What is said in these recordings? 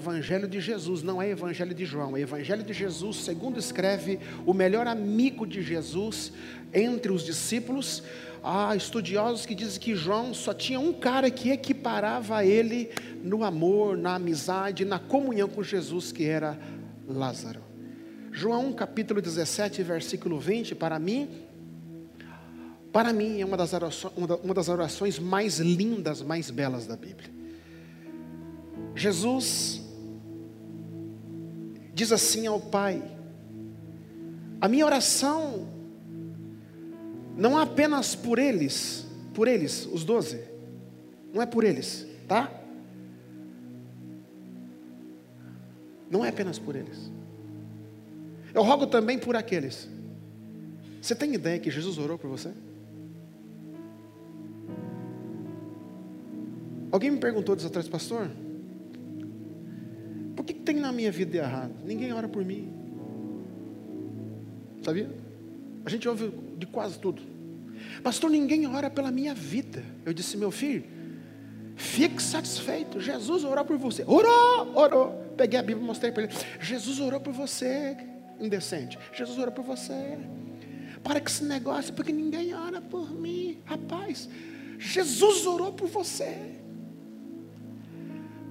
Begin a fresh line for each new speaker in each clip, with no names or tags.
Evangelho de Jesus, não é Evangelho de João, é Evangelho de Jesus, segundo escreve o melhor amigo de Jesus entre os discípulos. Há estudiosos que dizem que João só tinha um cara que equiparava ele no amor, na amizade, na comunhão com Jesus, que era Lázaro. João capítulo 17, versículo 20, para mim, para mim é uma das, orações, uma das orações mais lindas, mais belas da Bíblia. Jesus diz assim ao Pai: A minha oração não é apenas por eles, por eles, os doze, não é por eles, tá? Não é apenas por eles. Eu rogo também por aqueles. Você tem ideia que Jesus orou por você? Alguém me perguntou dias atrás, pastor, por que, que tem na minha vida errado? Ninguém ora por mim. Sabia? A gente ouve de quase tudo. Pastor, ninguém ora pela minha vida. Eu disse, meu filho, fique satisfeito. Jesus orou por você. Orou, orou. Peguei a Bíblia e mostrei para ele. Jesus orou por você, indecente. Jesus orou por você. Para com esse negócio, porque ninguém ora por mim. Rapaz, Jesus orou por você.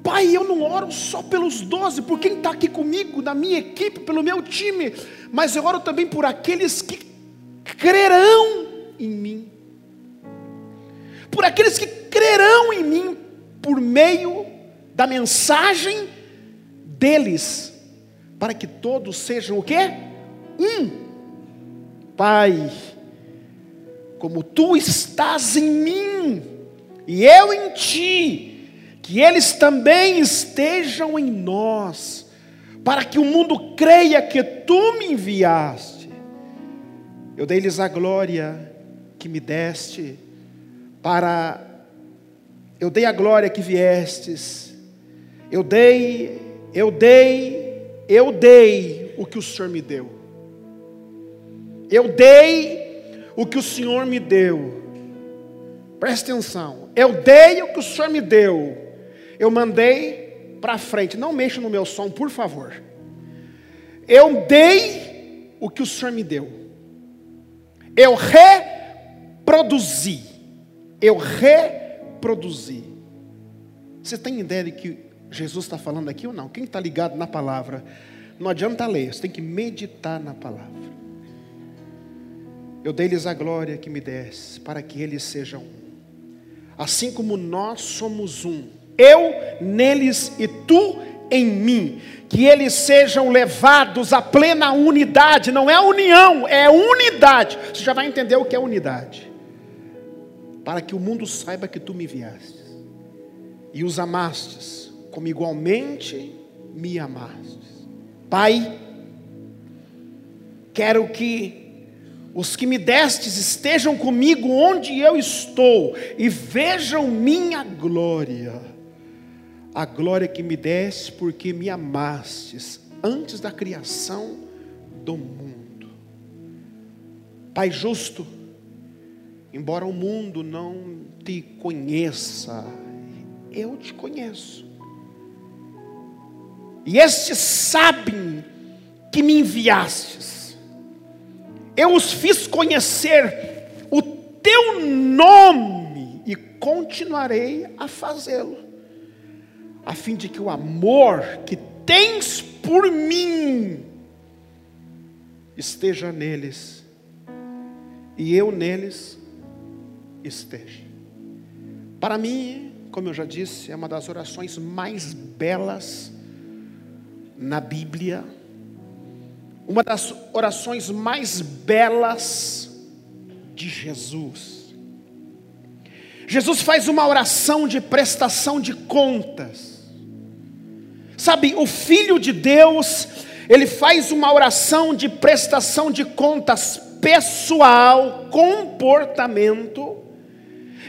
Pai, eu não oro só pelos doze, por quem está aqui comigo, na minha equipe, pelo meu time, mas eu oro também por aqueles que crerão em mim, por aqueles que crerão em mim por meio da mensagem deles, para que todos sejam o quê? Um. Pai, como tu estás em mim e eu em ti, que eles também estejam em nós, para que o mundo creia que tu me enviaste. Eu dei-lhes a glória que me deste, para eu dei a glória que viestes. Eu dei, eu dei, eu dei o que o Senhor me deu. Eu dei o que o Senhor me deu. Presta atenção. Eu dei o que o Senhor me deu eu mandei para frente. Não mexa no meu som, por favor. Eu dei o que o Senhor me deu. Eu reproduzi. Eu reproduzi. Você tem ideia de que Jesus está falando aqui ou não? Quem está ligado na palavra? Não adianta ler, você tem que meditar na palavra. Eu dei-lhes a glória que me desse, para que eles sejam um. Assim como nós somos um eu neles e tu em mim, que eles sejam levados à plena unidade, não é união, é unidade. Você já vai entender o que é unidade. Para que o mundo saiba que tu me enviaste e os amastes, como igualmente me amastes. Pai, quero que os que me destes estejam comigo onde eu estou e vejam minha glória a glória que me deste, porque me amastes antes da criação do mundo. Pai justo, embora o mundo não te conheça, eu te conheço. E estes sabem que me enviastes. Eu os fiz conhecer o teu nome e continuarei a fazê-lo a fim de que o amor que tens por mim esteja neles e eu neles esteja. Para mim, como eu já disse, é uma das orações mais belas na Bíblia, uma das orações mais belas de Jesus. Jesus faz uma oração de prestação de contas. Sabe, o Filho de Deus, ele faz uma oração de prestação de contas pessoal, comportamento,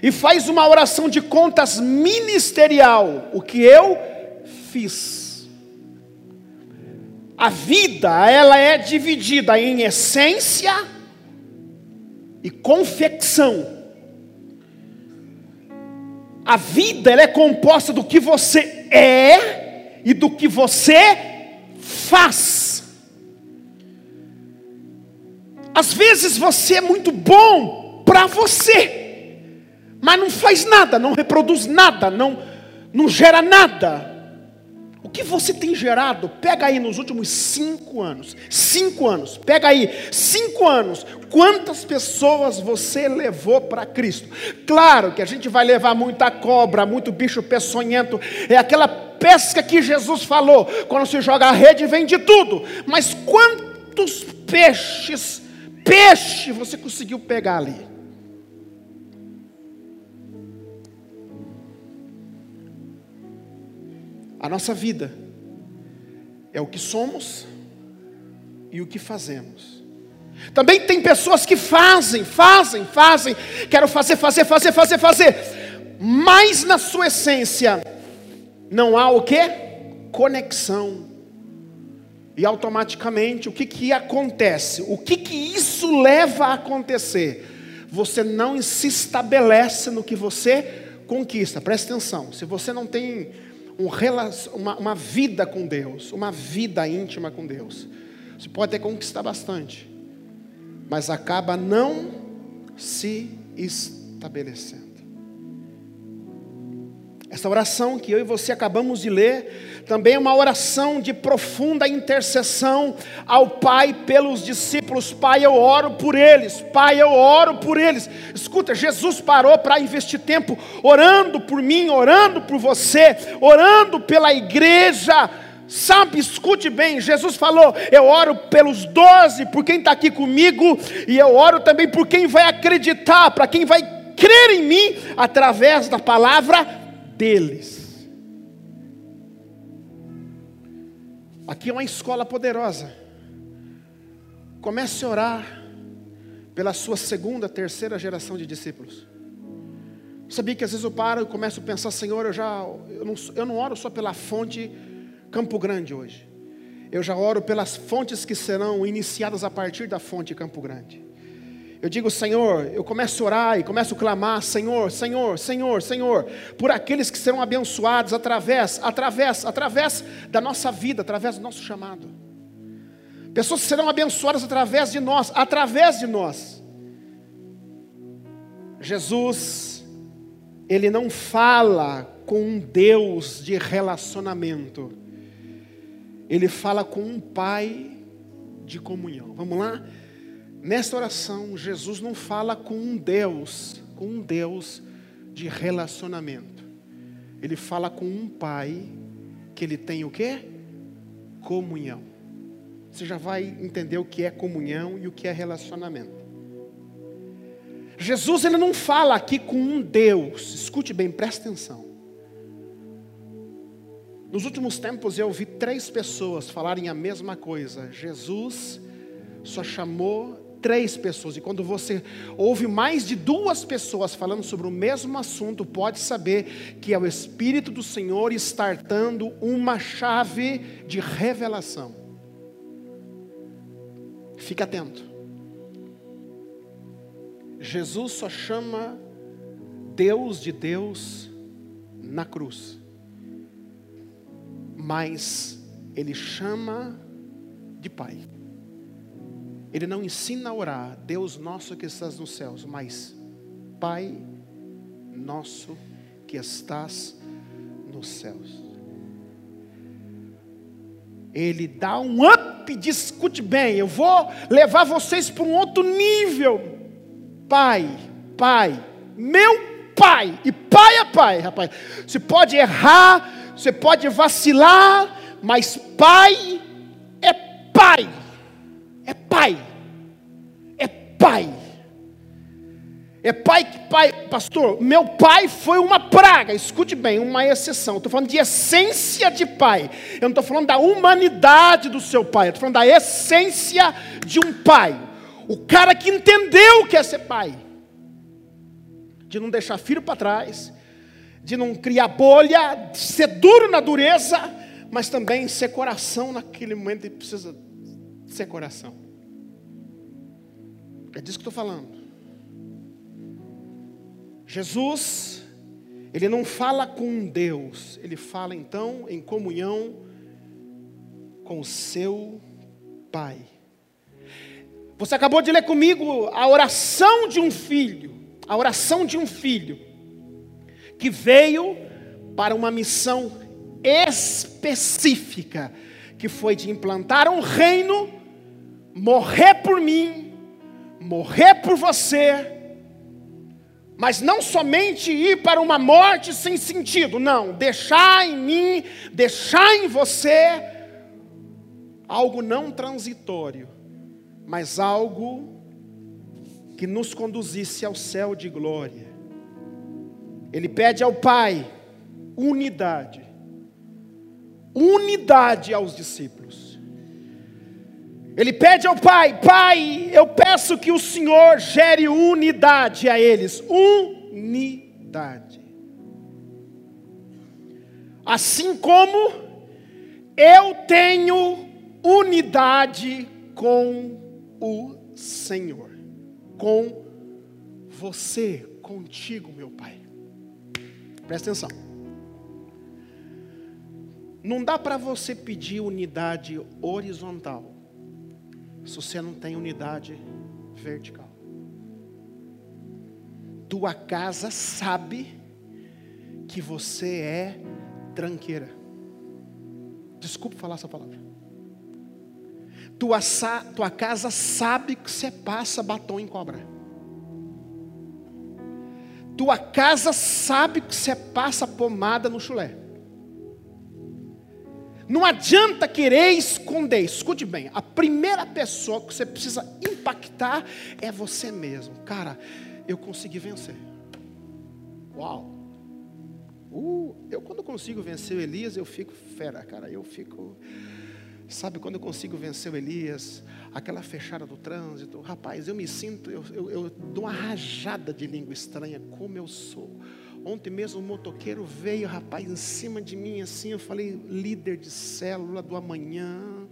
e faz uma oração de contas ministerial, o que eu fiz. A vida, ela é dividida em essência e confecção. A vida ela é composta do que você é e do que você faz. Às vezes você é muito bom para você, mas não faz nada, não reproduz nada, não, não gera nada. O que você tem gerado? Pega aí nos últimos cinco anos. Cinco anos. Pega aí, cinco anos. Quantas pessoas você levou para Cristo? Claro que a gente vai levar muita cobra, muito bicho peçonhento. É aquela pesca que Jesus falou. Quando se joga a rede, vem de tudo. Mas quantos peixes, peixe você conseguiu pegar ali? A nossa vida é o que somos e o que fazemos. Também tem pessoas que fazem, fazem, fazem, quero fazer, fazer, fazer, fazer, fazer, mas na sua essência não há o que? Conexão. E automaticamente o que, que acontece? O que, que isso leva a acontecer? Você não se estabelece no que você conquista. Presta atenção. Se você não tem um uma, uma vida com Deus, uma vida íntima com Deus. Você pode até conquistar bastante, mas acaba não se estabelecendo. Essa oração que eu e você acabamos de ler, também é uma oração de profunda intercessão ao Pai pelos discípulos. Pai, eu oro por eles. Pai, eu oro por eles. Escuta, Jesus parou para investir tempo orando por mim, orando por você, orando pela igreja. Sabe, escute bem, Jesus falou: Eu oro pelos doze, por quem está aqui comigo, e eu oro também por quem vai acreditar, para quem vai crer em mim através da palavra deles. Aqui é uma escola poderosa. Comece a orar pela sua segunda, terceira geração de discípulos. Sabia que às vezes eu paro e começo a pensar, Senhor, eu já eu não, eu não oro só pela fonte Campo Grande hoje. Eu já oro pelas fontes que serão iniciadas a partir da fonte Campo Grande. Eu digo, Senhor, eu começo a orar e começo a clamar, Senhor, Senhor, Senhor, Senhor, por aqueles que serão abençoados através, através, através da nossa vida, através do nosso chamado. Pessoas serão abençoadas através de nós, através de nós. Jesus, ele não fala com um Deus de relacionamento. Ele fala com um pai de comunhão. Vamos lá? Nesta oração, Jesus não fala com um Deus, com um Deus de relacionamento. Ele fala com um pai que ele tem o quê? Comunhão. Você já vai entender o que é comunhão e o que é relacionamento. Jesus ele não fala aqui com um Deus. Escute bem, preste atenção. Nos últimos tempos eu ouvi três pessoas falarem a mesma coisa. Jesus só chamou três pessoas. E quando você ouve mais de duas pessoas falando sobre o mesmo assunto, pode saber que é o Espírito do Senhor startando uma chave de revelação. Fique atento. Jesus só chama Deus de Deus na cruz. Mas ele chama de Pai. Ele não ensina a orar, Deus nosso que estás nos céus, mas Pai nosso que estás nos céus. Ele dá um up, discute bem, eu vou levar vocês para um outro nível. Pai, Pai, meu Pai, e Pai é Pai, rapaz. Você pode errar, você pode vacilar, mas Pai é Pai. É pai. É pai. É pai que pai, pastor, meu pai foi uma praga, escute bem, uma exceção. Estou falando de essência de pai. Eu não estou falando da humanidade do seu pai, estou falando da essência de um pai. O cara que entendeu o que é ser pai. De não deixar filho para trás, de não criar bolha, de ser duro na dureza, mas também ser coração naquele momento que precisa ser coração. É disso que estou falando. Jesus, Ele não fala com Deus, ele fala então em comunhão com o seu Pai. Você acabou de ler comigo a oração de um filho, a oração de um filho que veio para uma missão específica, que foi de implantar um reino, morrer por mim, morrer por você, mas não somente ir para uma morte sem sentido, não, deixar em mim, deixar em você algo não transitório, mas algo que nos conduzisse ao céu de glória. Ele pede ao Pai unidade, unidade aos discípulos. Ele pede ao Pai: Pai, eu peço que o Senhor gere unidade a eles. Unidade. Assim como eu tenho unidade com o Senhor, com você, contigo, meu Pai. Presta atenção. Não dá para você pedir unidade horizontal se você não tem unidade vertical. Tua casa sabe que você é tranqueira. Desculpe falar essa palavra. Tua, tua casa sabe que você passa batom em cobra. Tua casa sabe que você passa pomada no chulé. Não adianta querer esconder. Escute bem, a primeira pessoa que você precisa impactar é você mesmo. Cara, eu consegui vencer. Uau! Uh, eu quando consigo vencer o Elias, eu fico fera, cara. Eu fico. Sabe quando eu consigo vencer o Elias, aquela fechada do trânsito, rapaz, eu me sinto, eu, eu, eu dou uma rajada de língua estranha, como eu sou. Ontem mesmo um motoqueiro veio, rapaz, em cima de mim assim. Eu falei, líder de célula do amanhã,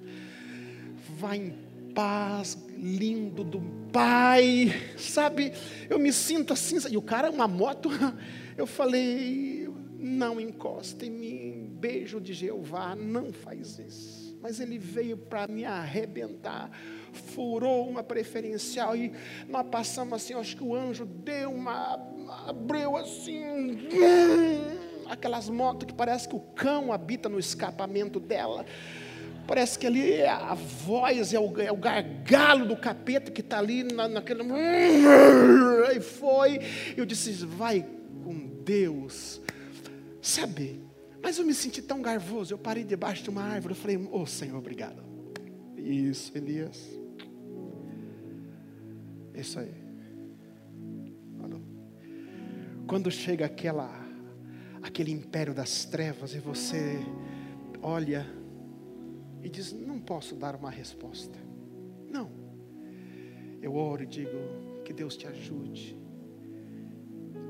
vai em paz, lindo do Pai, sabe? Eu me sinto assim. E o cara, uma moto, eu falei, não encosta em mim, beijo de Jeová, não faz isso. Mas ele veio para me arrebentar furou uma preferencial e nós passamos assim, acho que o anjo deu uma abriu assim, aquelas motos que parece que o cão habita no escapamento dela. Parece que ali é a voz, é o, é o gargalo do capeta que está ali na, naquele. E foi. Eu disse: vai com Deus. Sabe? Mas eu me senti tão garvoso. Eu parei debaixo de uma árvore. Eu falei: Ô oh, Senhor, obrigado. Isso, Elias. Isso aí. Quando chega aquela aquele império das trevas e você olha e diz: "Não posso dar uma resposta". Não. Eu oro e digo: "Que Deus te ajude.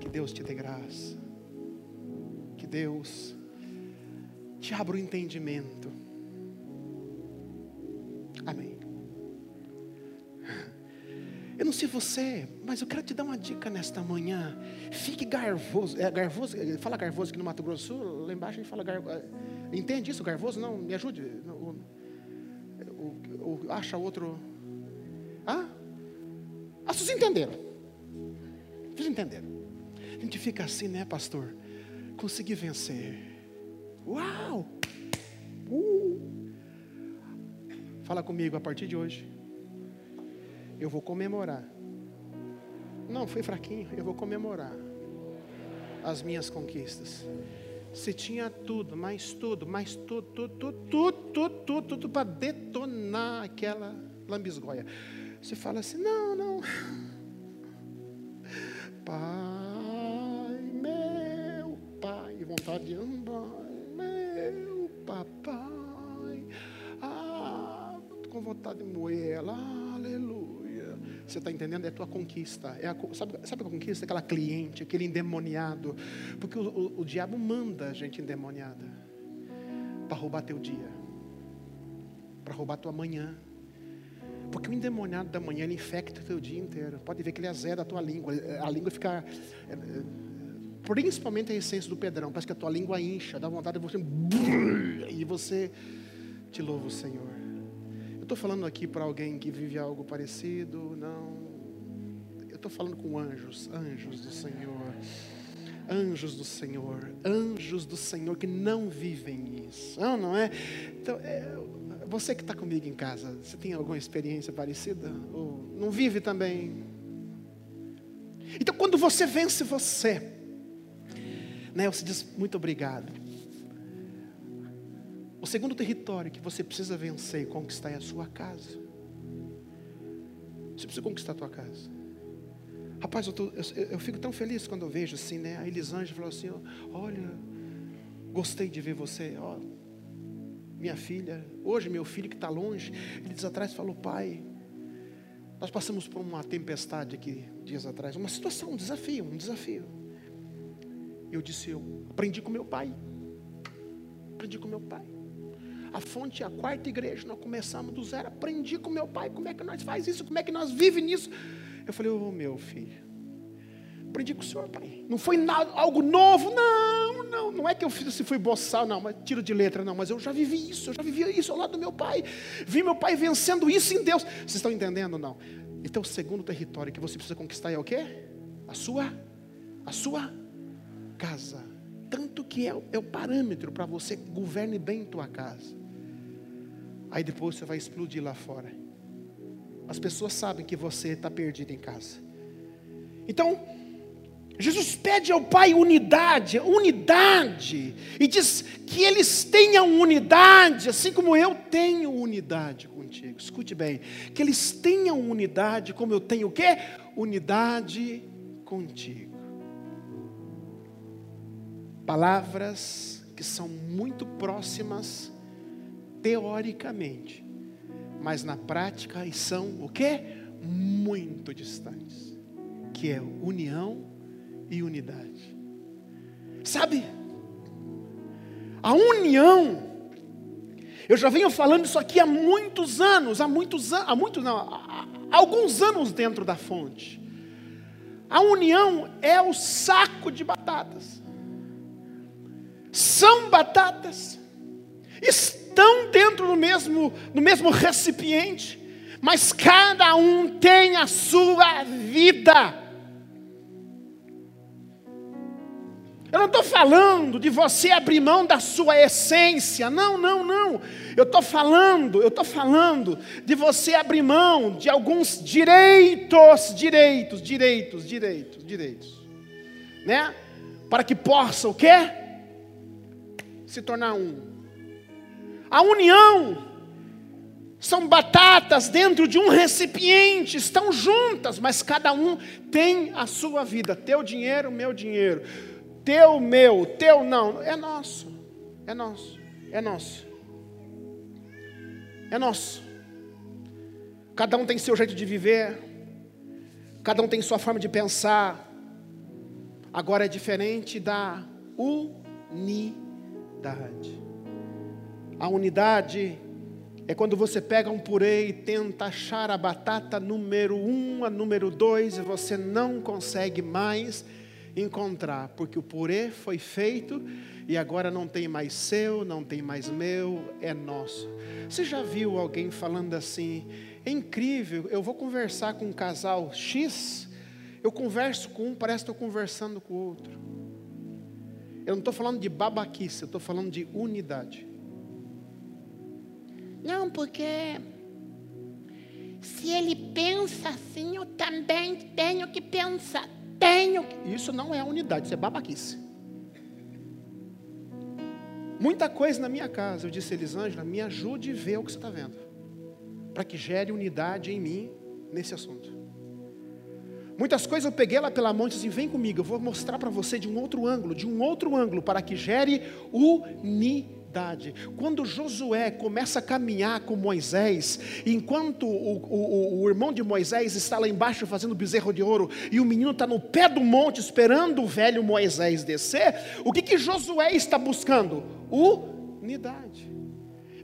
Que Deus te dê graça. Que Deus te abra o entendimento". Sei você, mas eu quero te dar uma dica nesta manhã. Fique garvoso. É garvoso? Fala garvoso aqui no Mato Grosso Sul. Lá embaixo a gente fala garvoso. Entende isso, garvoso? Não, me ajude. O, o, o, acha outro. Ah? Ah, vocês entenderam. Vocês entenderam. A gente fica assim, né, pastor? Consegui vencer. Uau! Uh! Fala comigo a partir de hoje eu vou comemorar. Não, foi fraquinho, eu vou comemorar as minhas conquistas. Você tinha tudo, mais tudo, mais tudo, tudo, tudo, tudo, tudo, tudo, tudo para detonar aquela lambisgoia. Você fala assim: não, não. Está entendendo? É a tua conquista. É a, sabe, sabe a conquista? Aquela cliente, aquele endemoniado. Porque o, o, o diabo manda a gente endemoniada para roubar teu dia, para roubar tua manhã. Porque o endemoniado da manhã ele infecta o teu dia inteiro. Pode ver que ele azeda a tua língua. A língua fica. É, é, principalmente a essência do Pedrão. Parece que a tua língua incha, dá vontade de você. E você te louva o Senhor. Estou falando aqui para alguém que vive algo parecido, não. Eu estou falando com anjos, anjos do Senhor. Anjos do Senhor, anjos do Senhor que não vivem isso, não, não é? Então, é, você que está comigo em casa, você tem alguma experiência parecida? Ou não vive também? Então, quando você vence você, né, você diz muito obrigado. O segundo território que você precisa vencer e conquistar é a sua casa. Você precisa conquistar a tua casa. Rapaz, eu, tô, eu, eu, fico tão feliz quando eu vejo assim, né? A Elisângela falou assim: Olha, gostei de ver você. Ó, minha filha, hoje meu filho que está longe, ele diz atrás falou: Pai, nós passamos por uma tempestade aqui dias atrás, uma situação, um desafio, um desafio. Eu disse: Eu aprendi com meu pai. Aprendi com meu pai. A fonte é a quarta igreja, nós começamos do zero. Aprendi com meu pai como é que nós faz isso, como é que nós vive nisso. Eu falei, ô oh, meu filho, aprendi com o senhor, pai. Não foi nada, algo novo, não, não. Não é que eu fiz se fui boçal, não, mas tiro de letra, não. Mas eu já vivi isso, eu já vivi isso ao lado do meu pai. Vi meu pai vencendo isso em Deus. Vocês estão entendendo ou não? Então o segundo território que você precisa conquistar é o quê? A sua, a sua casa. Que é, é o parâmetro para você governe bem tua casa. Aí depois você vai explodir lá fora. As pessoas sabem que você está perdido em casa. Então, Jesus pede ao Pai unidade, unidade, e diz que eles tenham unidade, assim como eu tenho unidade contigo. Escute bem, que eles tenham unidade, como eu tenho o quê? Unidade contigo. Palavras que são muito próximas teoricamente, mas na prática são o que? Muito distantes. Que é união e unidade. Sabe? A união. Eu já venho falando isso aqui há muitos anos, há muitos anos, há muitos não, há alguns anos dentro da fonte. A união é o saco de batatas. São batatas. Estão dentro do mesmo, no mesmo recipiente, mas cada um tem a sua vida. Eu não estou falando de você abrir mão da sua essência, não, não, não. Eu estou falando, eu estou falando de você abrir mão de alguns direitos, direitos, direitos, direitos, direitos, né? Para que possa o quê? Se tornar um. A união são batatas dentro de um recipiente, estão juntas, mas cada um tem a sua vida. Teu dinheiro, meu dinheiro. Teu, meu, teu não. É nosso. É nosso. É nosso. É nosso. Cada um tem seu jeito de viver. Cada um tem sua forma de pensar. Agora é diferente da unidade. A unidade é quando você pega um purê e tenta achar a batata número um, a número dois, e você não consegue mais encontrar, porque o purê foi feito e agora não tem mais seu, não tem mais meu, é nosso. Você já viu alguém falando assim? É incrível, eu vou conversar com um casal X, eu converso com um, parece que estou conversando com o outro. Eu não estou falando de babaquice, eu estou falando de unidade.
Não, porque se ele pensa assim, eu também tenho que pensar. Tenho que...
Isso não é unidade, isso é babaquice. Muita coisa na minha casa, eu disse a Elisângela, me ajude a ver o que você está vendo. Para que gere unidade em mim nesse assunto. Muitas coisas eu peguei lá pela mão e disse assim, vem comigo, eu vou mostrar para você de um outro ângulo, de um outro ângulo, para que gere unidade quando Josué começa a caminhar com Moisés, enquanto o, o, o, irmão de Moisés está lá embaixo fazendo bezerro de ouro, e o menino está no pé do monte esperando o velho Moisés descer, o que, que Josué está buscando? Unidade.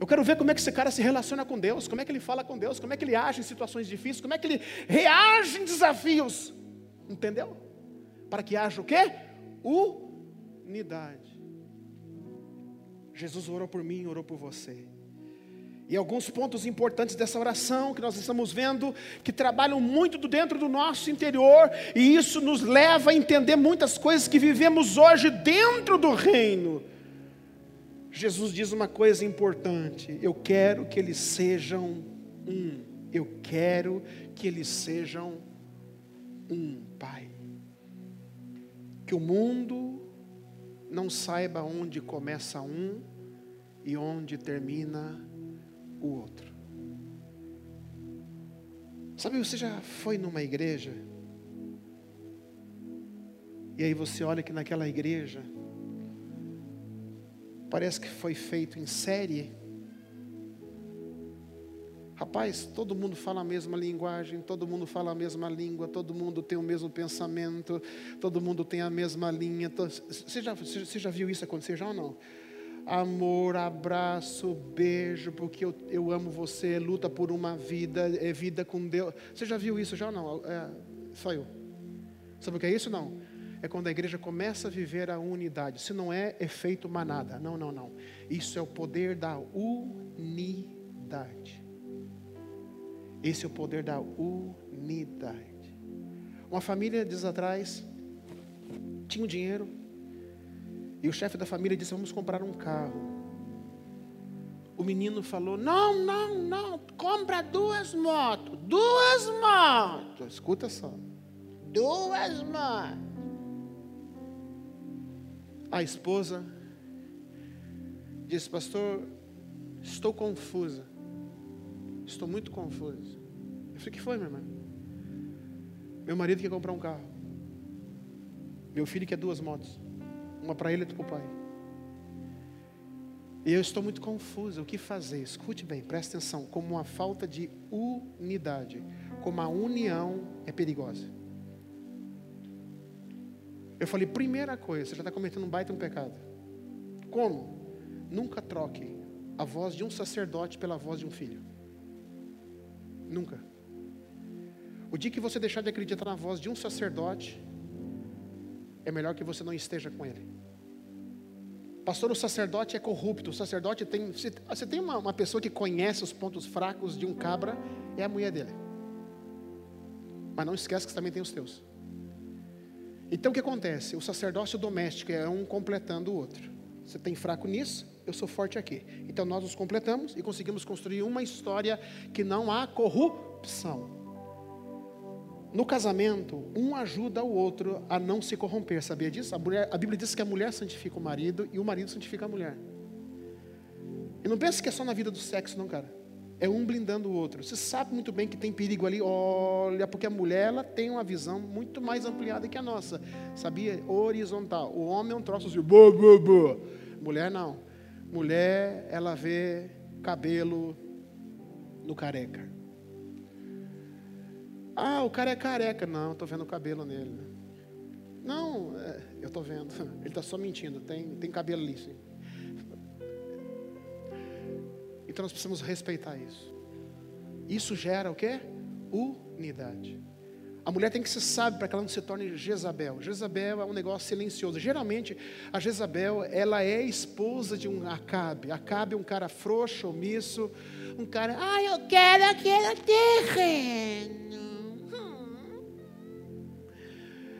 Eu quero ver como é que esse cara se relaciona com Deus, como é que ele fala com Deus, como é que ele age em situações difíceis, como é que ele reage em desafios. Entendeu? Para que haja o quê? unidade. Jesus orou por mim, orou por você. E alguns pontos importantes dessa oração que nós estamos vendo, que trabalham muito do dentro do nosso interior, e isso nos leva a entender muitas coisas que vivemos hoje dentro do reino. Jesus diz uma coisa importante: eu quero que eles sejam um, eu quero que eles sejam um, Pai. Que o mundo não saiba onde começa um e onde termina o outro. Sabe, você já foi numa igreja? E aí você olha que naquela igreja parece que foi feito em série. Rapaz, todo mundo fala a mesma linguagem, todo mundo fala a mesma língua, todo mundo tem o mesmo pensamento, todo mundo tem a mesma linha. Você já, você já viu isso acontecer já ou não? amor, abraço, beijo, porque eu, eu amo você, luta por uma vida, é vida com Deus. Você já viu isso já ou não? É, só eu. Sabe o que é isso? Não. É quando a igreja começa a viver a unidade. Se não é efeito manada. Não, não, não. Isso é o poder da unidade. Esse é o poder da unidade. Uma família diz atrás tinha um dinheiro, e o chefe da família disse: Vamos comprar um carro. O menino falou: Não, não, não, compra duas motos. Duas motos. Escuta só. Duas motos. A esposa disse: Pastor, estou confusa. Estou muito confusa. Eu falei: O que foi, minha irmã? Meu marido quer comprar um carro. Meu filho quer duas motos. Uma para ele e outra para o pai. E eu estou muito confuso. O que fazer? Escute bem, preste atenção. Como uma falta de unidade, como a união é perigosa. Eu falei, primeira coisa, você já está cometendo um baita um pecado. Como? Nunca troque a voz de um sacerdote pela voz de um filho. Nunca. O dia que você deixar de acreditar na voz de um sacerdote, é melhor que você não esteja com ele. Pastor, o sacerdote é corrupto. O sacerdote tem. Você tem uma, uma pessoa que conhece os pontos fracos de um cabra, é a mulher dele. Mas não esquece que também tem os teus. Então o que acontece? O sacerdócio doméstico é um completando o outro. Você tem fraco nisso, eu sou forte aqui. Então nós nos completamos e conseguimos construir uma história que não há corrupção. No casamento, um ajuda o outro a não se corromper, sabia disso? A, mulher, a, Bíblia diz que a mulher santifica o marido e o marido santifica a mulher. E não pense que é só na vida do sexo, não, cara. É um blindando o outro. Você sabe muito bem que tem perigo ali, olha, porque a mulher ela tem uma visão muito mais ampliada que a nossa. Sabia? Horizontal. O homem é um troço assim, bo, bo, bo. Mulher não. Mulher, ela vê cabelo no careca. Ah, o cara é careca. Não, estou vendo o cabelo nele. Não, é, eu estou vendo. Ele está só mentindo. Tem, tem cabelo ali, sim. Então nós precisamos respeitar isso. Isso gera o quê? Unidade. A mulher tem que ser sábia para que ela não se torne Jezabel. Jezabel é um negócio silencioso. Geralmente, a Jezabel, ela é esposa de um Acabe. Acabe é um cara frouxo, omisso, um cara, ah, eu quero aquele terreno.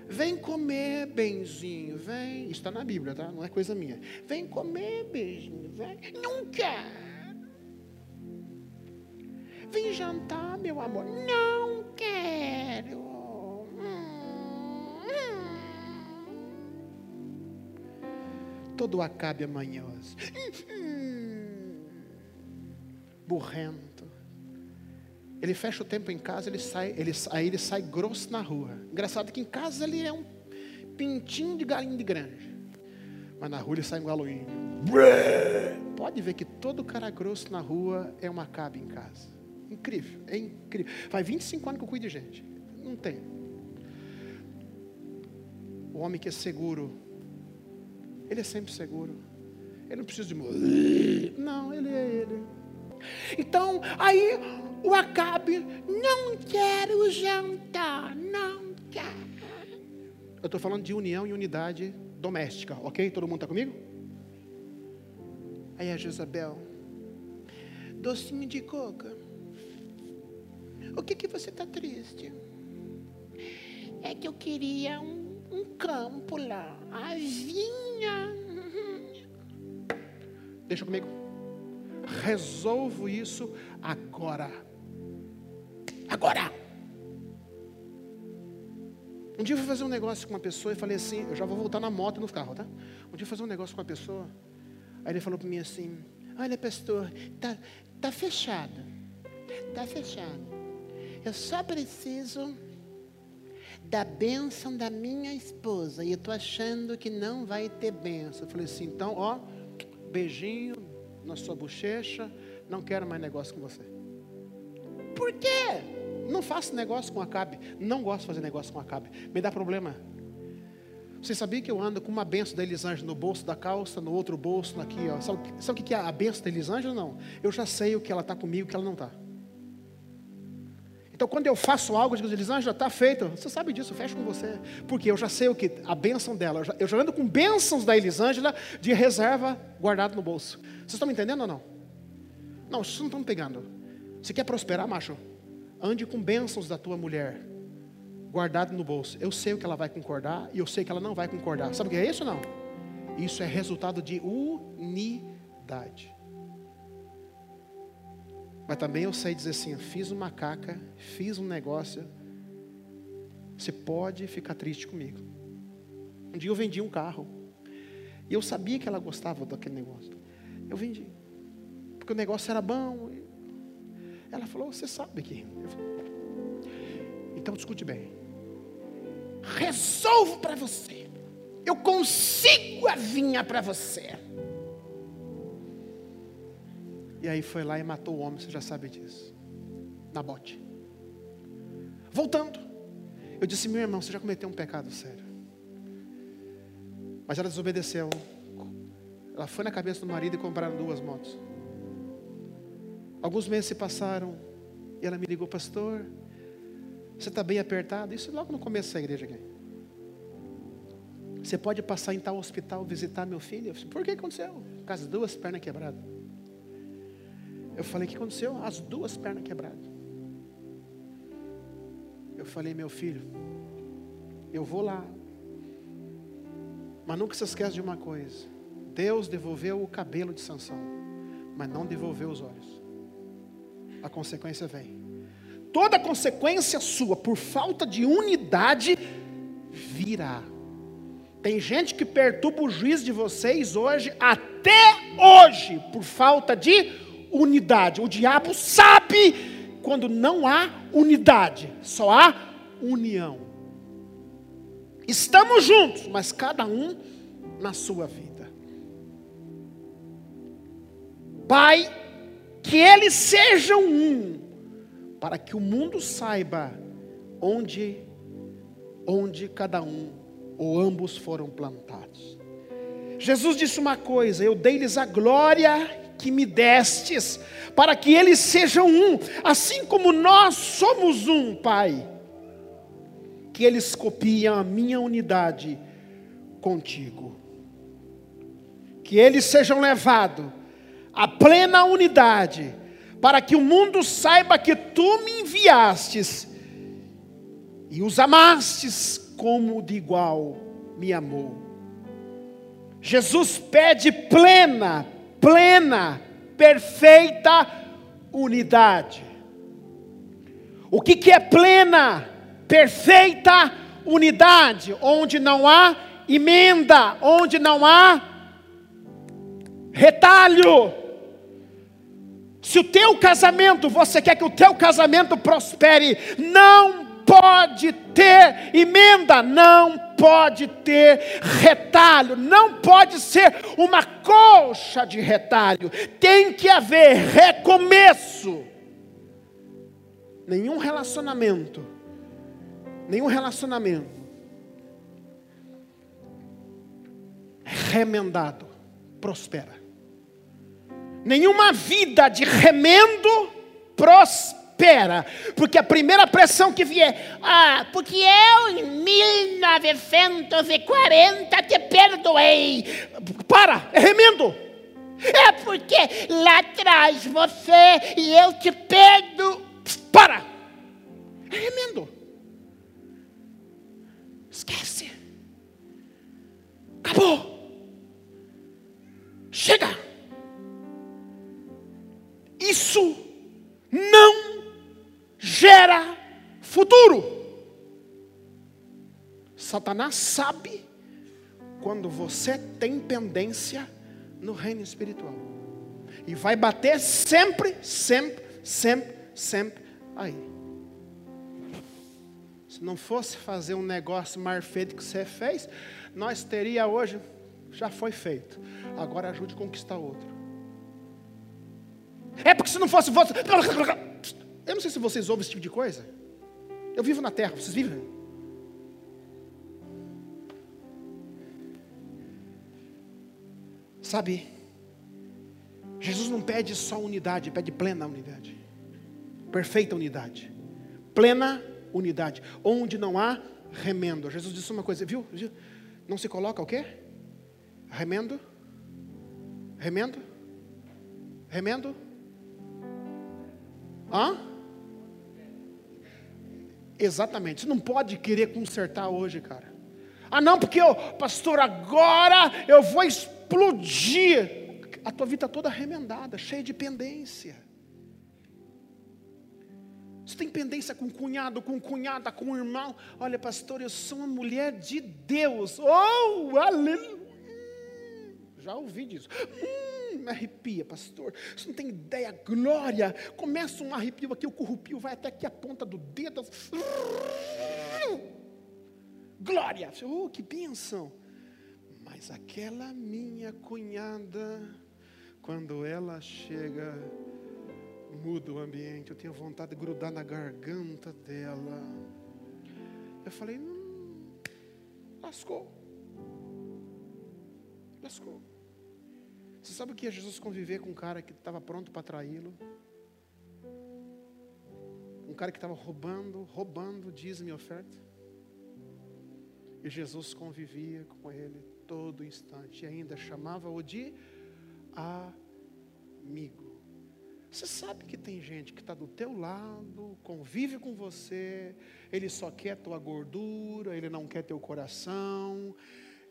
Vem comer, benzinho, vem. Está na Bíblia, tá? Não é coisa minha. Vem comer, benzinho, vem. Não quero. Vem jantar, meu amor. Não quero. Todo acabe amanhoso. Burrento. Ele fecha o tempo em casa, ele sai, ele, aí ele sai grosso na rua. Engraçado que em casa ele é um pintinho de galinha de granja. Mas na rua ele sai um galoinho. Pode ver que todo cara grosso na rua é uma cabe em casa. Incrível, é incrível. Faz 25 anos que eu cuido de gente. Não tem. O homem que é seguro, ele é sempre seguro. Ele não precisa de. Não, ele é ele. Então, aí o Acabe, não quero jantar, não quero. Eu estou falando de união e unidade doméstica, ok? Todo mundo está comigo? Aí a Jezabel, docinho de coca, o que que você está triste?
É que eu queria um, um campo lá, a vinha.
Deixa comigo. Resolvo isso agora. Agora. Um dia eu fui fazer um negócio com uma pessoa e falei assim, eu já vou voltar na moto e no carro, tá? Um dia eu fui fazer um negócio com uma pessoa, aí ele falou para mim assim, olha pastor, tá, tá fechado, tá fechado. Eu só preciso da bênção da minha esposa e eu tô achando que não vai ter bênção. Eu falei assim, então, ó, beijinho na sua bochecha, não quero mais negócio com você. Por quê? Não faço negócio com Acabe. Não gosto de fazer negócio com Acabe. Me dá problema. Você sabia que eu ando com uma benção da Elisângela no bolso da calça, no outro bolso, aqui, ó. Sabe, sabe o que é a benção da Elisângela? Não. Eu já sei o que ela está comigo e o que ela não está. Então, quando eu faço algo, eu digo, Elisângela, está feito. Você sabe disso, eu fecho com você. Porque eu já sei o que, a benção dela. Eu já, eu já ando com bênçãos da Elisângela de reserva guardado no bolso. Vocês estão me entendendo ou não? Não, vocês não estão me pegando. Você quer prosperar, macho? Ande com bênçãos da tua mulher, guardado no bolso. Eu sei o que ela vai concordar e eu sei que ela não vai concordar. Sabe o que é isso ou não? Isso é resultado de unidade. Mas também eu sei dizer assim: fiz uma caca, fiz um negócio. Você pode ficar triste comigo. Um dia eu vendi um carro. E eu sabia que ela gostava daquele negócio. Eu vendi. Porque o negócio era bom. Ela falou: Você sabe que. então discute bem. Resolvo para você. Eu consigo a vinha para você. E aí foi lá e matou o homem, você já sabe disso. Na bote. Voltando. Eu disse, meu irmão, você já cometeu um pecado sério. Mas ela desobedeceu. Ela foi na cabeça do marido e compraram duas motos. Alguns meses se passaram e ela me ligou, pastor, você está bem apertado? Isso logo no começo da igreja aqui. Você pode passar em tal hospital visitar meu filho? Eu falei, Por que aconteceu? Com as duas pernas quebradas. Eu falei, o que aconteceu? As duas pernas quebradas. Eu falei, meu filho, eu vou lá. Mas nunca se esqueça de uma coisa. Deus devolveu o cabelo de Sansão, mas não devolveu os olhos a consequência vem. Toda consequência sua por falta de unidade virá. Tem gente que perturba o juiz de vocês hoje, até hoje, por falta de unidade. O diabo sabe quando não há unidade, só há união. Estamos juntos, mas cada um na sua vida. Pai, que eles sejam um, para que o mundo saiba onde, onde cada um ou ambos foram plantados. Jesus disse uma coisa: Eu dei-lhes a glória que me destes, para que eles sejam um, assim como nós somos um, Pai. Que eles copiem a minha unidade contigo. Que eles sejam levados a plena unidade, para que o mundo saiba que tu me enviastes e os amastes como de igual me amou. Jesus pede plena, plena, perfeita unidade. O que, que é plena, perfeita unidade? Onde não há emenda, onde não há retalho se o teu casamento, você quer que o teu casamento prospere, não pode ter emenda, não pode ter retalho, não pode ser uma colcha de retalho, tem que haver recomeço. Nenhum relacionamento, nenhum relacionamento remendado prospera. Nenhuma vida de remendo prospera. Espera, porque a primeira pressão que vier,
ah, porque eu em 1940 te perdoei.
Para, é remendo.
É porque lá atrás você e eu te perdo.
Para, é remendo. Esquece. Acabou. Chega. Isso não gera futuro. Satanás sabe quando você tem pendência no reino espiritual. E vai bater sempre, sempre, sempre, sempre aí. Se não fosse fazer um negócio mais feito que você fez, nós teria hoje, já foi feito. Agora ajude a conquistar outro. É porque se não fosse você. Eu não sei se vocês ouvem esse tipo de coisa. Eu vivo na terra, vocês vivem? Sabe, Jesus não pede só unidade, pede plena unidade, perfeita unidade, plena unidade, onde não há remendo. Jesus disse uma coisa, viu? Não se coloca o quê? Remendo? Remendo? Remendo? Hã? Exatamente. Você não pode querer consertar hoje, cara. Ah, não, porque eu, pastor, agora eu vou explodir. A tua vida toda remendada, cheia de pendência. Você tem pendência com cunhado, com cunhada, com irmão. Olha, pastor, eu sou uma mulher de Deus. Oh, aleluia. Já ouvi disso. Hum, me arrepia, pastor. Você não tem ideia, glória. Começa um arrepio aqui, o corrupio vai até aqui a ponta do dedo. Glória. Oh, que bênção. Mas aquela minha cunhada, quando ela chega, muda o ambiente. Eu tenho vontade de grudar na garganta dela. Eu falei, hum, lascou. Lascou. Você sabe o que é Jesus conviver com um cara que estava pronto para traí-lo? Um cara que estava roubando, roubando dízimo e oferta. E Jesus convivia com ele todo instante. E ainda chamava-o de amigo. Você sabe que tem gente que está do teu lado, convive com você, ele só quer tua gordura, ele não quer teu coração,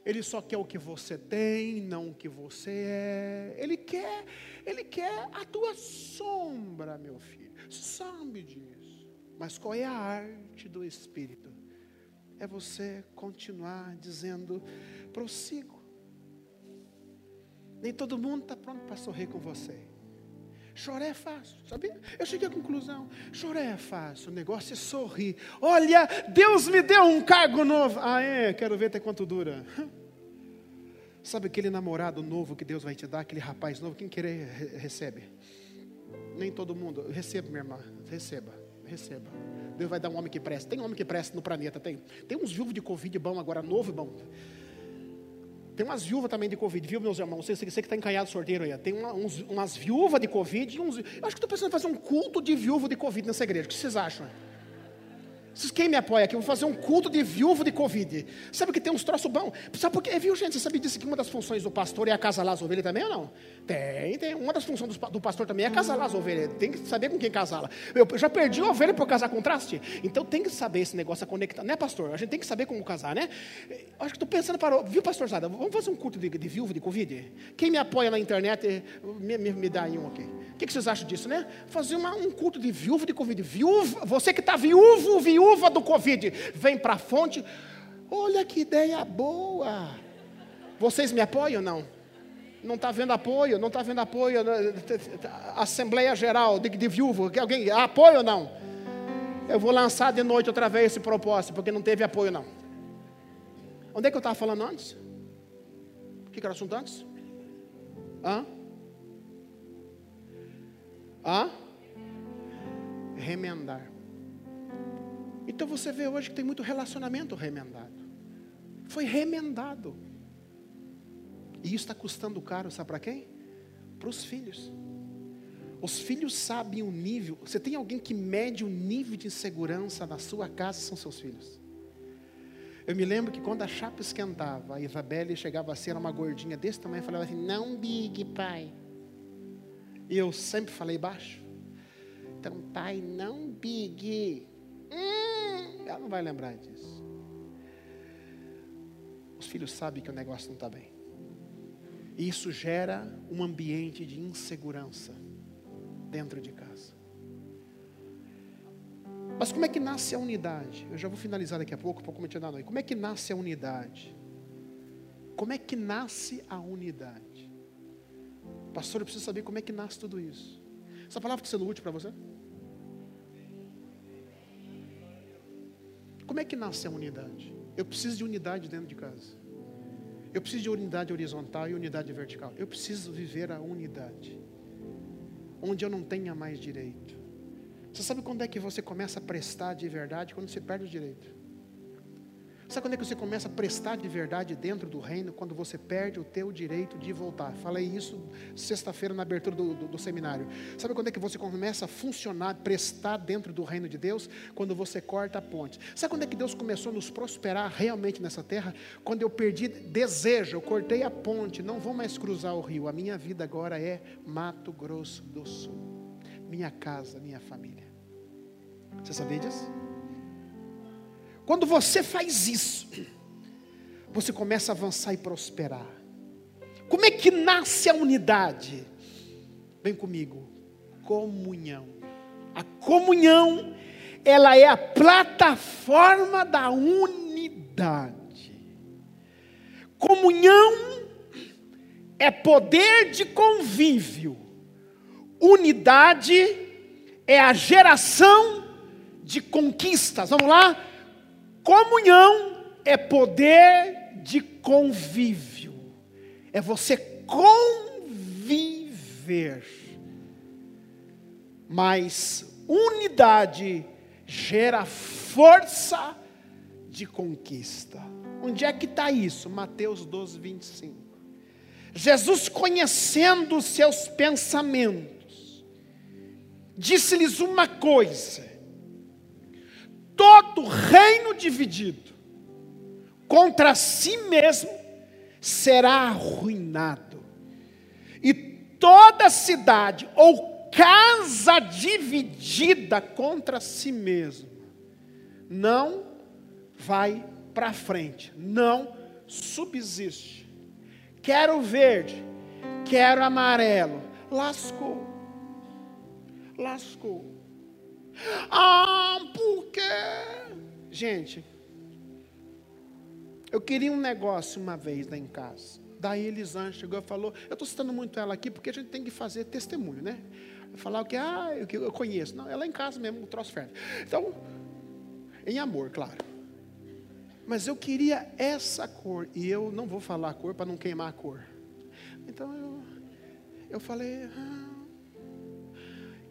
ele só quer o que você tem, não o que você é. Ele quer, ele quer a tua sombra, meu filho. Sabe disso. Mas qual é a arte do espírito? É você continuar dizendo: prossigo. Nem todo mundo está pronto para sorrir com você. Chorar é fácil, sabia? Eu cheguei à conclusão: chorar é fácil, o negócio é sorrir. Olha, Deus me deu um cargo novo. Ah, é? Quero ver até quanto dura. Sabe aquele namorado novo que Deus vai te dar, aquele rapaz novo? Quem querer, recebe. Nem todo mundo. Receba, minha irmã, receba, receba. Deus vai dar um homem que presta. Tem homem que presta no planeta, tem. Tem uns viúvos de Covid bom agora, novo e bom. Tem umas viúvas também de Covid, viu, meus irmãos? Você, você que está encanhado sorteiro aí. Tem uma, uns, umas viúvas de Covid e uns. Eu acho que estou pensando em fazer um culto de viúva de Covid nessa igreja. O que vocês acham? Vocês quem me apoia aqui? Eu vou fazer um culto de viúvo de Covid. Sabe que tem uns troços bons? Sabe por quê? Viu, gente? Você sabia disso que uma das funções do pastor é acasalar as ovelhas também ou não? Tem, tem. Uma das funções do, pastor também é acasalar as ovelhas. Tem que saber com quem casá-la. Eu já perdi a ovelha por casar contraste. Então tem que saber esse negócio a conectar. Né, pastor? A gente tem que saber como casar, né? Acho que estou pensando para. Viu, pastor Zada? Vamos fazer um culto de, de viúvo de Covid? Quem me apoia na internet, me, me, me dá aí um aqui. O que, que, vocês acham disso, né? Fazer uma, um culto de viúvo de Covid. Viúva, você que está viúvo, viúva do Covid, vem para a fonte. Olha que ideia boa. Vocês me apoiam ou não? Não está vendo apoio, não está vendo apoio. Assembleia Geral de, de Viúvo, alguém apoio ou não? Eu vou lançar de noite outra vez esse propósito, porque não teve apoio não. Onde é que eu estava falando antes? O que era o assunto antes? Hã? Hã? Remendar. Então você vê hoje que tem muito relacionamento remendado. Foi remendado. E isso está custando caro, sabe para quem? Para os filhos. Os filhos sabem o nível. Você tem alguém que mede o nível de insegurança na sua casa, são seus filhos. Eu me lembro que quando a chapa esquentava, a Isabelle chegava assim, era uma gordinha desse tamanho, e falava assim: Não, Big, pai. E eu sempre falei baixo. Então, pai, não, Big. Ela não vai lembrar disso. Os filhos sabem que o negócio não está bem. E isso gera um ambiente de insegurança dentro de casa. Mas como é que nasce a unidade? Eu já vou finalizar daqui a pouco, para continuar noite. Como é que nasce a unidade? Como é que nasce a unidade? Pastor, eu preciso saber como é que nasce tudo isso. Essa palavra está sendo útil para você? Como é que nasce a unidade? Eu preciso de unidade dentro de casa. Eu preciso de unidade horizontal e unidade vertical. Eu preciso viver a unidade. Onde eu não tenha mais direito. Você sabe quando é que você começa a prestar de verdade? Quando você perde o direito. Sabe quando é que você começa a prestar de verdade dentro do reino? Quando você perde o teu direito de voltar. Falei isso sexta-feira na abertura do, do, do, seminário. Sabe quando é que você começa a funcionar, prestar dentro do reino de Deus? Quando você corta a ponte. Sabe quando é que Deus começou a nos prosperar realmente nessa terra? Quando eu perdi desejo, eu cortei a ponte, não vou mais cruzar o rio. A minha vida agora é Mato Grosso do Sul minha casa, minha família. Você sabia disso? Quando você faz isso, você começa a avançar e prosperar. Como é que nasce a unidade? Vem comigo. Comunhão. A comunhão, ela é a plataforma da unidade. Comunhão é poder de convívio Unidade é a geração de conquistas. Vamos lá? Comunhão é poder de convívio. É você conviver. Mas unidade gera força de conquista. Onde é que está isso? Mateus 12, 25. Jesus, conhecendo os seus pensamentos, disse-lhes uma coisa: todo reino dividido contra si mesmo será arruinado, e toda cidade ou casa dividida contra si mesma não vai para frente, não subsiste. Quero verde, quero amarelo, lascou lascou. Ah, por quê? Gente, eu queria um negócio uma vez lá em casa. Daí Elisângela chegou e falou, eu estou citando muito ela aqui porque a gente tem que fazer testemunho, né? Falar o que, ah, eu, eu conheço. Não, ela é em casa mesmo, o troço fértil. Então, em amor, claro. Mas eu queria essa cor, e eu não vou falar a cor para não queimar a cor. Então eu, eu falei, ah,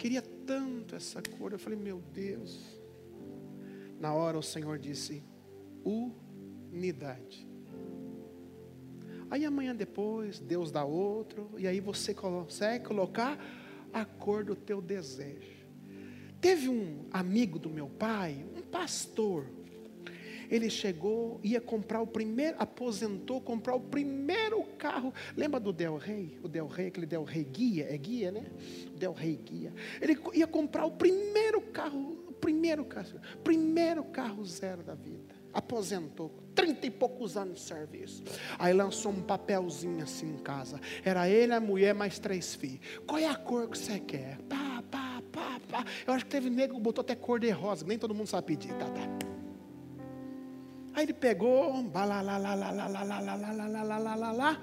queria tanto essa cor. Eu falei, meu Deus. Na hora o Senhor disse: unidade. Aí amanhã depois, Deus dá outro, e aí você consegue colocar a cor do teu desejo. Teve um amigo do meu pai, um pastor, ele chegou, ia comprar o primeiro, aposentou, comprar o primeiro carro. Lembra do Del Rey? O Del Rey, aquele Del Rey guia, é guia, né? Del Rey guia. Ele ia comprar o primeiro carro, o primeiro carro, primeiro carro zero da vida. Aposentou, trinta e poucos anos de serviço. Aí lançou um papelzinho assim em casa. Era ele, a mulher, mais três filhos. Qual é a cor que você quer? Pá, pá, pá, pá. Eu acho que teve nego que botou até cor de rosa, nem todo mundo sabe pedir. Tá, tá. Aí ele pegou, lá,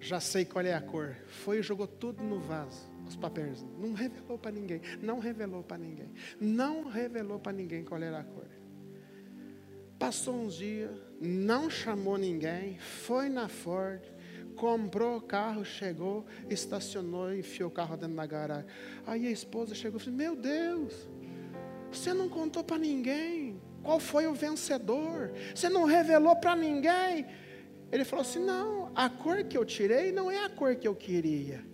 já sei qual é a cor. Foi e jogou tudo no vaso, os papéis. Não revelou para ninguém, não revelou para ninguém, não revelou para ninguém qual era a cor. Passou uns dias, não chamou ninguém, foi na Ford, comprou o carro, chegou, estacionou e enfiou o carro dentro da garagem. Aí a esposa chegou e Meu Deus, você não contou para ninguém. Qual foi o vencedor? Você não revelou para ninguém. Ele falou assim: Não, a cor que eu tirei não é a cor que eu queria.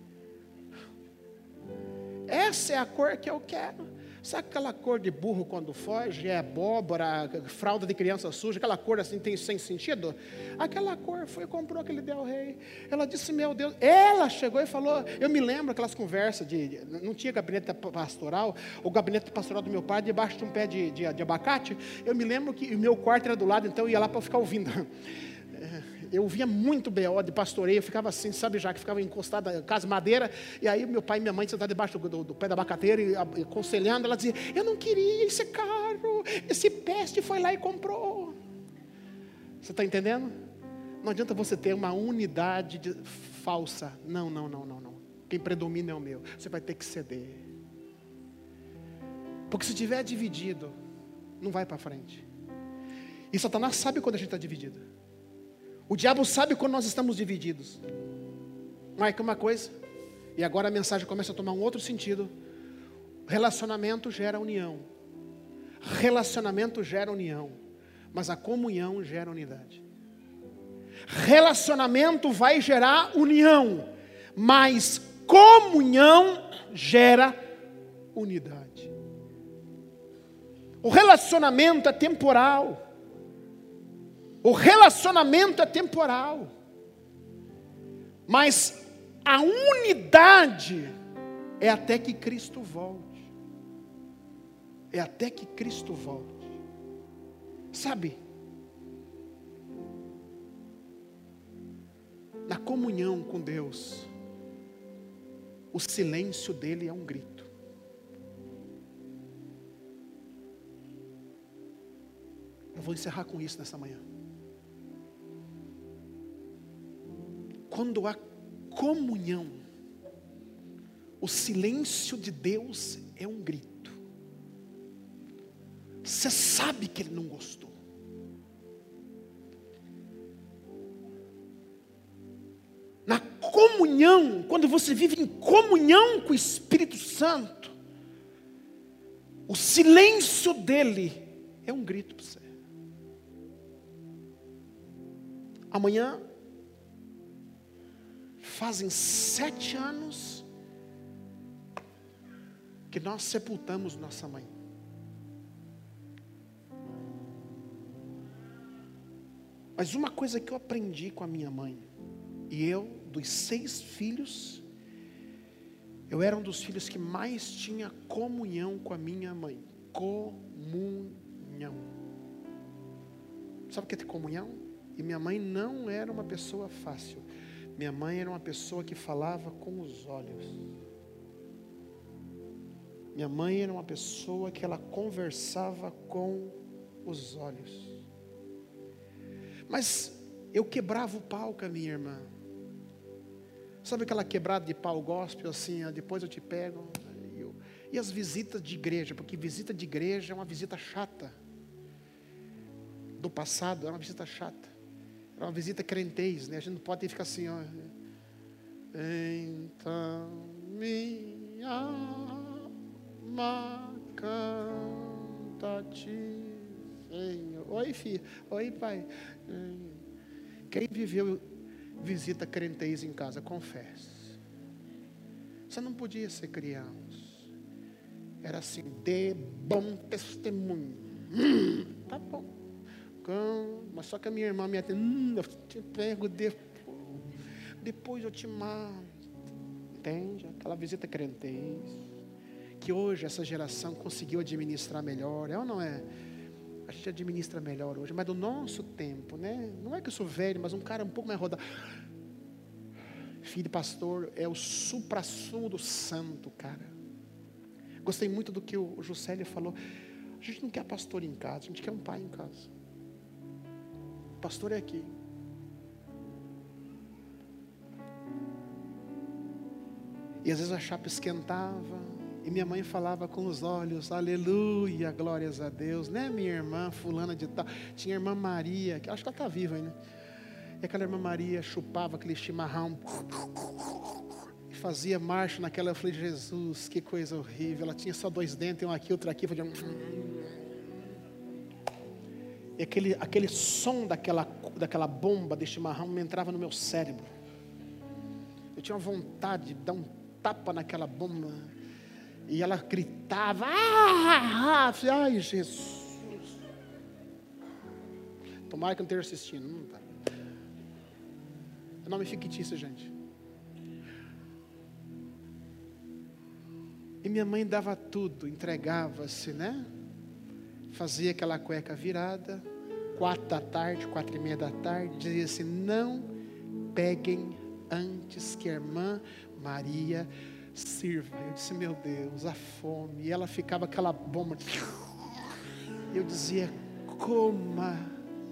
essa é a cor que eu quero. Sabe aquela cor de burro quando foge? É abóbora, fralda de criança suja, aquela cor assim tem sem sentido? Aquela cor foi comprou aquele Del Rey. Ela disse: Meu Deus, ela chegou e falou. Eu me lembro aquelas conversas de. Não tinha gabinete pastoral, o gabinete pastoral do meu pai debaixo de um pé de, de, de abacate. Eu me lembro que o meu quarto era do lado, então eu ia lá para ficar ouvindo. eu via muito B.O. de pastoreio, eu ficava assim, sabe, já que ficava encostada, casa madeira, e aí meu pai e minha mãe sentavam debaixo do, do, do, pé da abacateira e, e aconselhando, ela dizia, eu não queria esse carro, esse peste foi lá e comprou. Você está entendendo? Não adianta você ter uma unidade de, falsa. Não, não, não, não, não. Quem predomina é o meu. Você vai ter que ceder. Porque se tiver dividido, não vai para frente. E Satanás sabe quando a gente está dividido. O diabo sabe quando nós estamos divididos. Mas que uma coisa, e agora a mensagem começa a tomar um outro sentido. Relacionamento gera união. Relacionamento gera união. Mas a comunhão gera unidade. Relacionamento vai gerar união, mas comunhão gera unidade. O relacionamento é temporal. O relacionamento é temporal. Mas a unidade é até que Cristo volte. É até que Cristo volte. Sabe? Na comunhão com Deus, o silêncio dele é um grito. Eu vou encerrar com isso nessa manhã. Quando há comunhão, o silêncio de Deus é um grito. Você sabe que Ele não gostou. Na comunhão, quando você vive em comunhão com o Espírito Santo, o silêncio dele é um grito para você. Amanhã fazem sete anos que nós sepultamos nossa mãe. Mas uma coisa que eu aprendi com a minha mãe, e eu, dos seis filhos, eu era um dos filhos que mais tinha comunhão com a minha mãe. Comunhão. Sabe o que é ter comunhão? E minha mãe não era uma pessoa fácil. Minha mãe era uma pessoa que falava com os olhos. Minha mãe era uma pessoa que ela conversava com os olhos. Mas eu quebrava o pau com a minha irmã. Sabe aquela quebrada de pau gospel assim, depois eu te pego. E as visitas de igreja, porque visita de igreja é uma visita chata. Do passado é uma visita chata. Uma visita crentez, né? A gente não pode ficar assim, ó. Então minha alma canta-te, Senhor. Oi, filho. Oi, pai. Quem viveu visita crentez em casa, confesse. Você não podia ser criança. Era assim, dê bom testemunho. Hum, tá bom mas só que a minha irmã me atende, hum, eu te pego depois, depois eu te mato. Entende? Aquela visita crentez. Que hoje essa geração conseguiu administrar melhor, é ou não é? A gente administra melhor hoje, mas do nosso tempo, né? Não é que eu sou velho, mas um cara um pouco mais rodado. Filho de pastor é o supra-sumo do santo, cara. Gostei muito do que o Juscelio falou. A gente não quer pastor em casa, a gente quer um pai em casa pastor é aqui. E às vezes a chapa esquentava, e minha mãe falava com os olhos, aleluia, glórias a Deus, né, minha irmã, fulana de tal. Tinha a irmã Maria, que acho que ela está viva ainda. E aquela irmã Maria chupava aquele chimarrão e fazia marcha naquela. Eu falei, Jesus, que coisa horrível. Ela tinha só dois dentes, um aqui, outro aqui. Fazia e aquele, aquele som daquela, daquela bomba de chimarrão entrava no meu cérebro. Eu tinha vontade de dar um tapa naquela bomba. E ela gritava, ah, ah, ai Jesus. Tomara que eu não esteja assistindo, não tá. É nome fictício, gente. E minha mãe dava tudo, entregava-se, né? Fazia aquela cueca virada, quatro da tarde, quatro e meia da tarde, dizia assim: não peguem antes que a irmã Maria sirva. Eu disse: meu Deus, a fome. E ela ficava aquela bomba. Eu dizia: coma,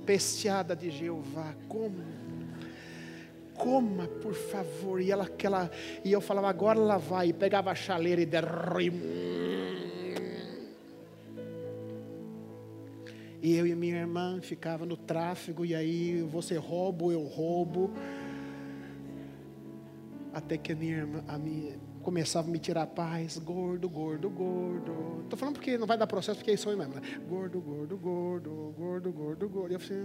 pesteada de Jeová, coma coma, por favor. E ela, aquela, e eu falava, agora ela vai. E pegava a chaleira e derrima. E eu e minha irmã ficava no tráfego, e aí você rouba, eu roubo. Até que a minha irmã a minha, começava a me tirar a paz, gordo, gordo, gordo. Estou falando porque não vai dar processo, porque é isso aí mesmo. Né? Gordo, gordo, gordo, gordo, gordo, gordo. E eu falei,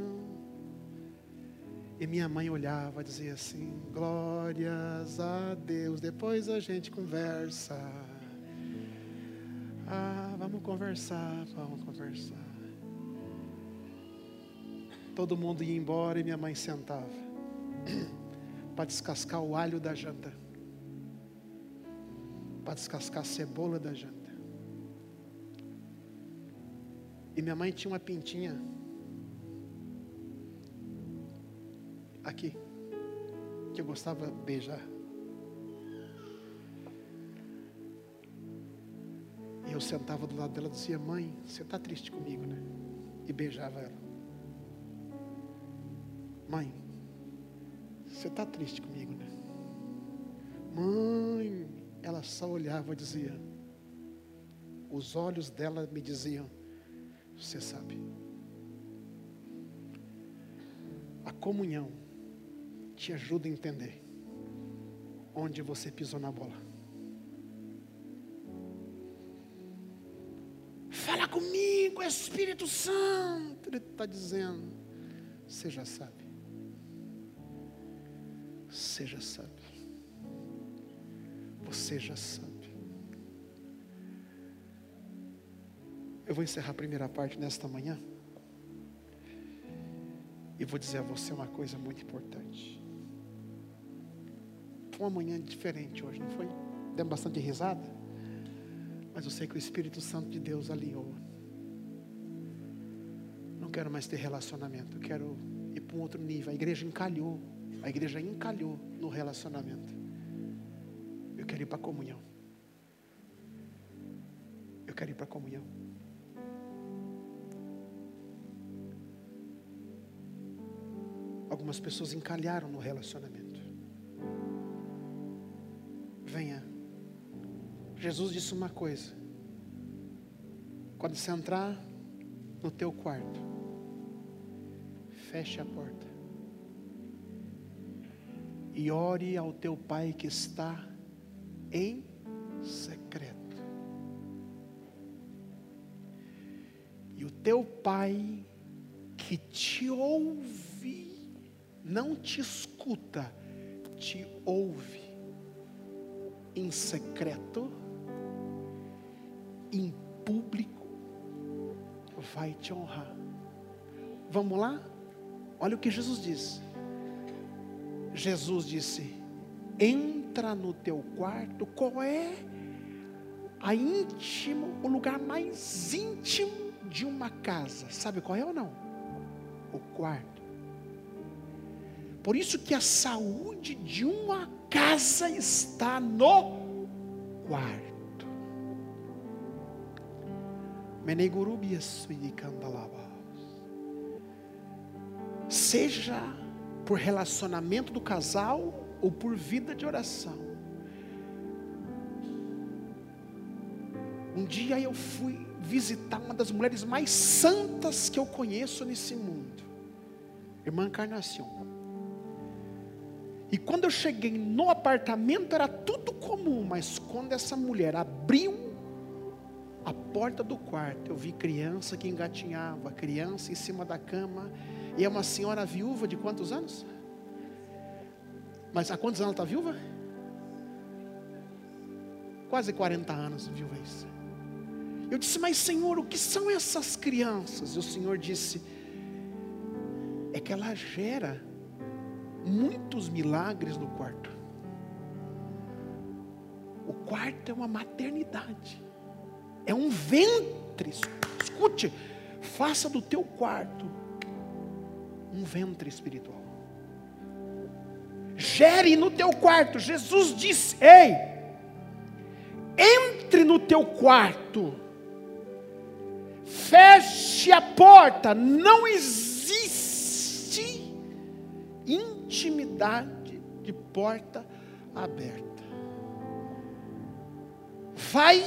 e minha mãe olhava e dizia assim: Glórias a Deus, depois a gente conversa. Ah, vamos conversar, vamos conversar. Todo mundo ia embora e minha mãe sentava para descascar o alho da janta, para descascar a cebola da janta. E minha mãe tinha uma pintinha aqui, que eu gostava de beijar. E eu sentava do lado dela e dizia: Mãe, você está triste comigo, né? E beijava ela. Mãe, você está triste comigo, né? Mãe, ela só olhava e dizia. Os olhos dela me diziam: Você sabe. A comunhão te ajuda a entender onde você pisou na bola. Fala comigo, Espírito Santo. Ele está dizendo: Você já sabe. Você já sabe. Você já sabe. Eu vou encerrar a primeira parte nesta manhã. E vou dizer a você uma coisa muito importante. Foi uma manhã diferente hoje, não foi? Demos bastante risada. Mas eu sei que o Espírito Santo de Deus alinhou. Não quero mais ter relacionamento. Quero ir para um outro nível. A igreja encalhou. A igreja encalhou no relacionamento. Eu quero ir para a comunhão. Eu quero ir para a comunhão. Algumas pessoas encalharam no relacionamento. Venha. Jesus disse uma coisa. Quando você entrar no teu quarto, feche a porta e ore ao teu Pai que está em secreto. E o teu Pai que te ouve, não te escuta, te ouve em secreto, em público, vai te honrar. Vamos lá? Olha o que Jesus disse. Jesus disse: entra no teu quarto, qual é a íntimo, o lugar mais íntimo de uma casa? Sabe qual é ou não? O quarto. Por isso que a saúde de uma casa está no quarto. Seja por relacionamento do casal ou por vida de oração. Um dia eu fui visitar uma das mulheres mais santas que eu conheço nesse mundo, irmã Encarnação. E quando eu cheguei no apartamento era tudo comum, mas quando essa mulher abriu a porta do quarto, eu vi criança que engatinhava, criança em cima da cama, e é uma senhora viúva de quantos anos? Mas há quantos anos está viúva? quase 40 anos viúvas. Eu disse, mas Senhor, o que são essas crianças? E o Senhor disse, é que ela gera muitos milagres no quarto. O quarto é uma maternidade, é um ventre. Escute, faça do teu quarto um ventre espiritual. Gere no teu quarto. Jesus disse: Ei, entre no teu quarto, feche a porta. Não existe intimidade de porta aberta. Vai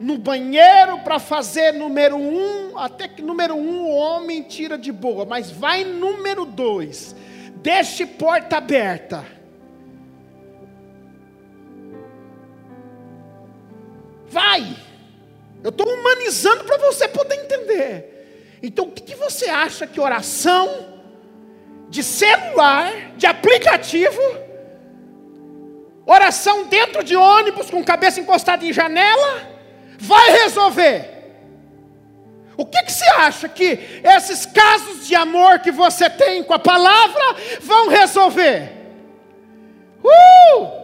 no banheiro para fazer número um, até que número um o homem tira de boa, mas vai número dois, deixe porta aberta. Vai, eu estou humanizando para você poder entender. Então, o que, que você acha que oração de celular, de aplicativo, oração dentro de ônibus com cabeça encostada em janela, vai resolver. O que, que você acha que esses casos de amor que você tem com a palavra vão resolver? Uh!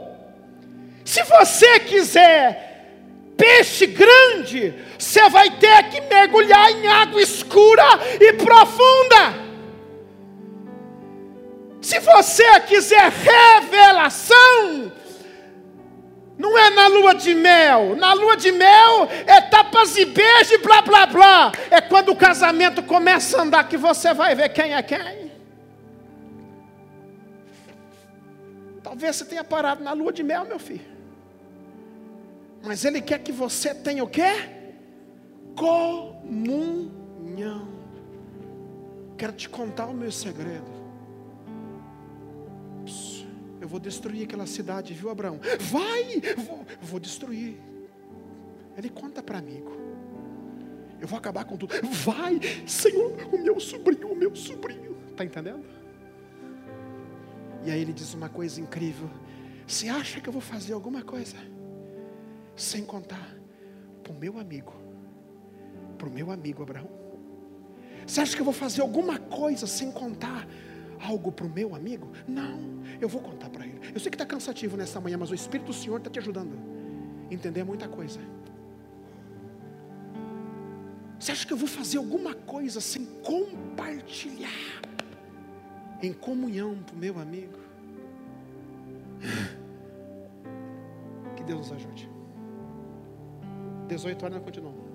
Se você quiser peixe grande, você vai ter que mergulhar em água escura e profunda. Se você quiser revelação, não é na lua de mel. Na lua de mel é tapas e beijo e blá blá blá. É quando o casamento começa a andar que você vai ver quem é quem. Talvez você tenha parado na lua de mel, meu filho. Mas ele quer que você tenha o quê? Comunhão. Quero te contar o meu segredo. Eu vou destruir aquela cidade, viu, Abraão? Vai, vou, vou destruir. Ele conta para amigo. Eu vou acabar com tudo. Vai, Senhor, o meu sobrinho, o meu sobrinho. Está entendendo? E aí ele diz uma coisa incrível. Você acha que eu vou fazer alguma coisa sem contar para o meu amigo, para o meu amigo Abraão? Você acha que eu vou fazer alguma coisa sem contar algo para o meu amigo? Não, eu vou contar para ele. Eu sei que está cansativo nessa manhã, mas o Espírito do Senhor está te ajudando a entender muita coisa. Você acha que eu vou fazer alguma coisa sem compartilhar em comunhão para o meu amigo? Que Deus nos ajude. 18 horas nós continuamos.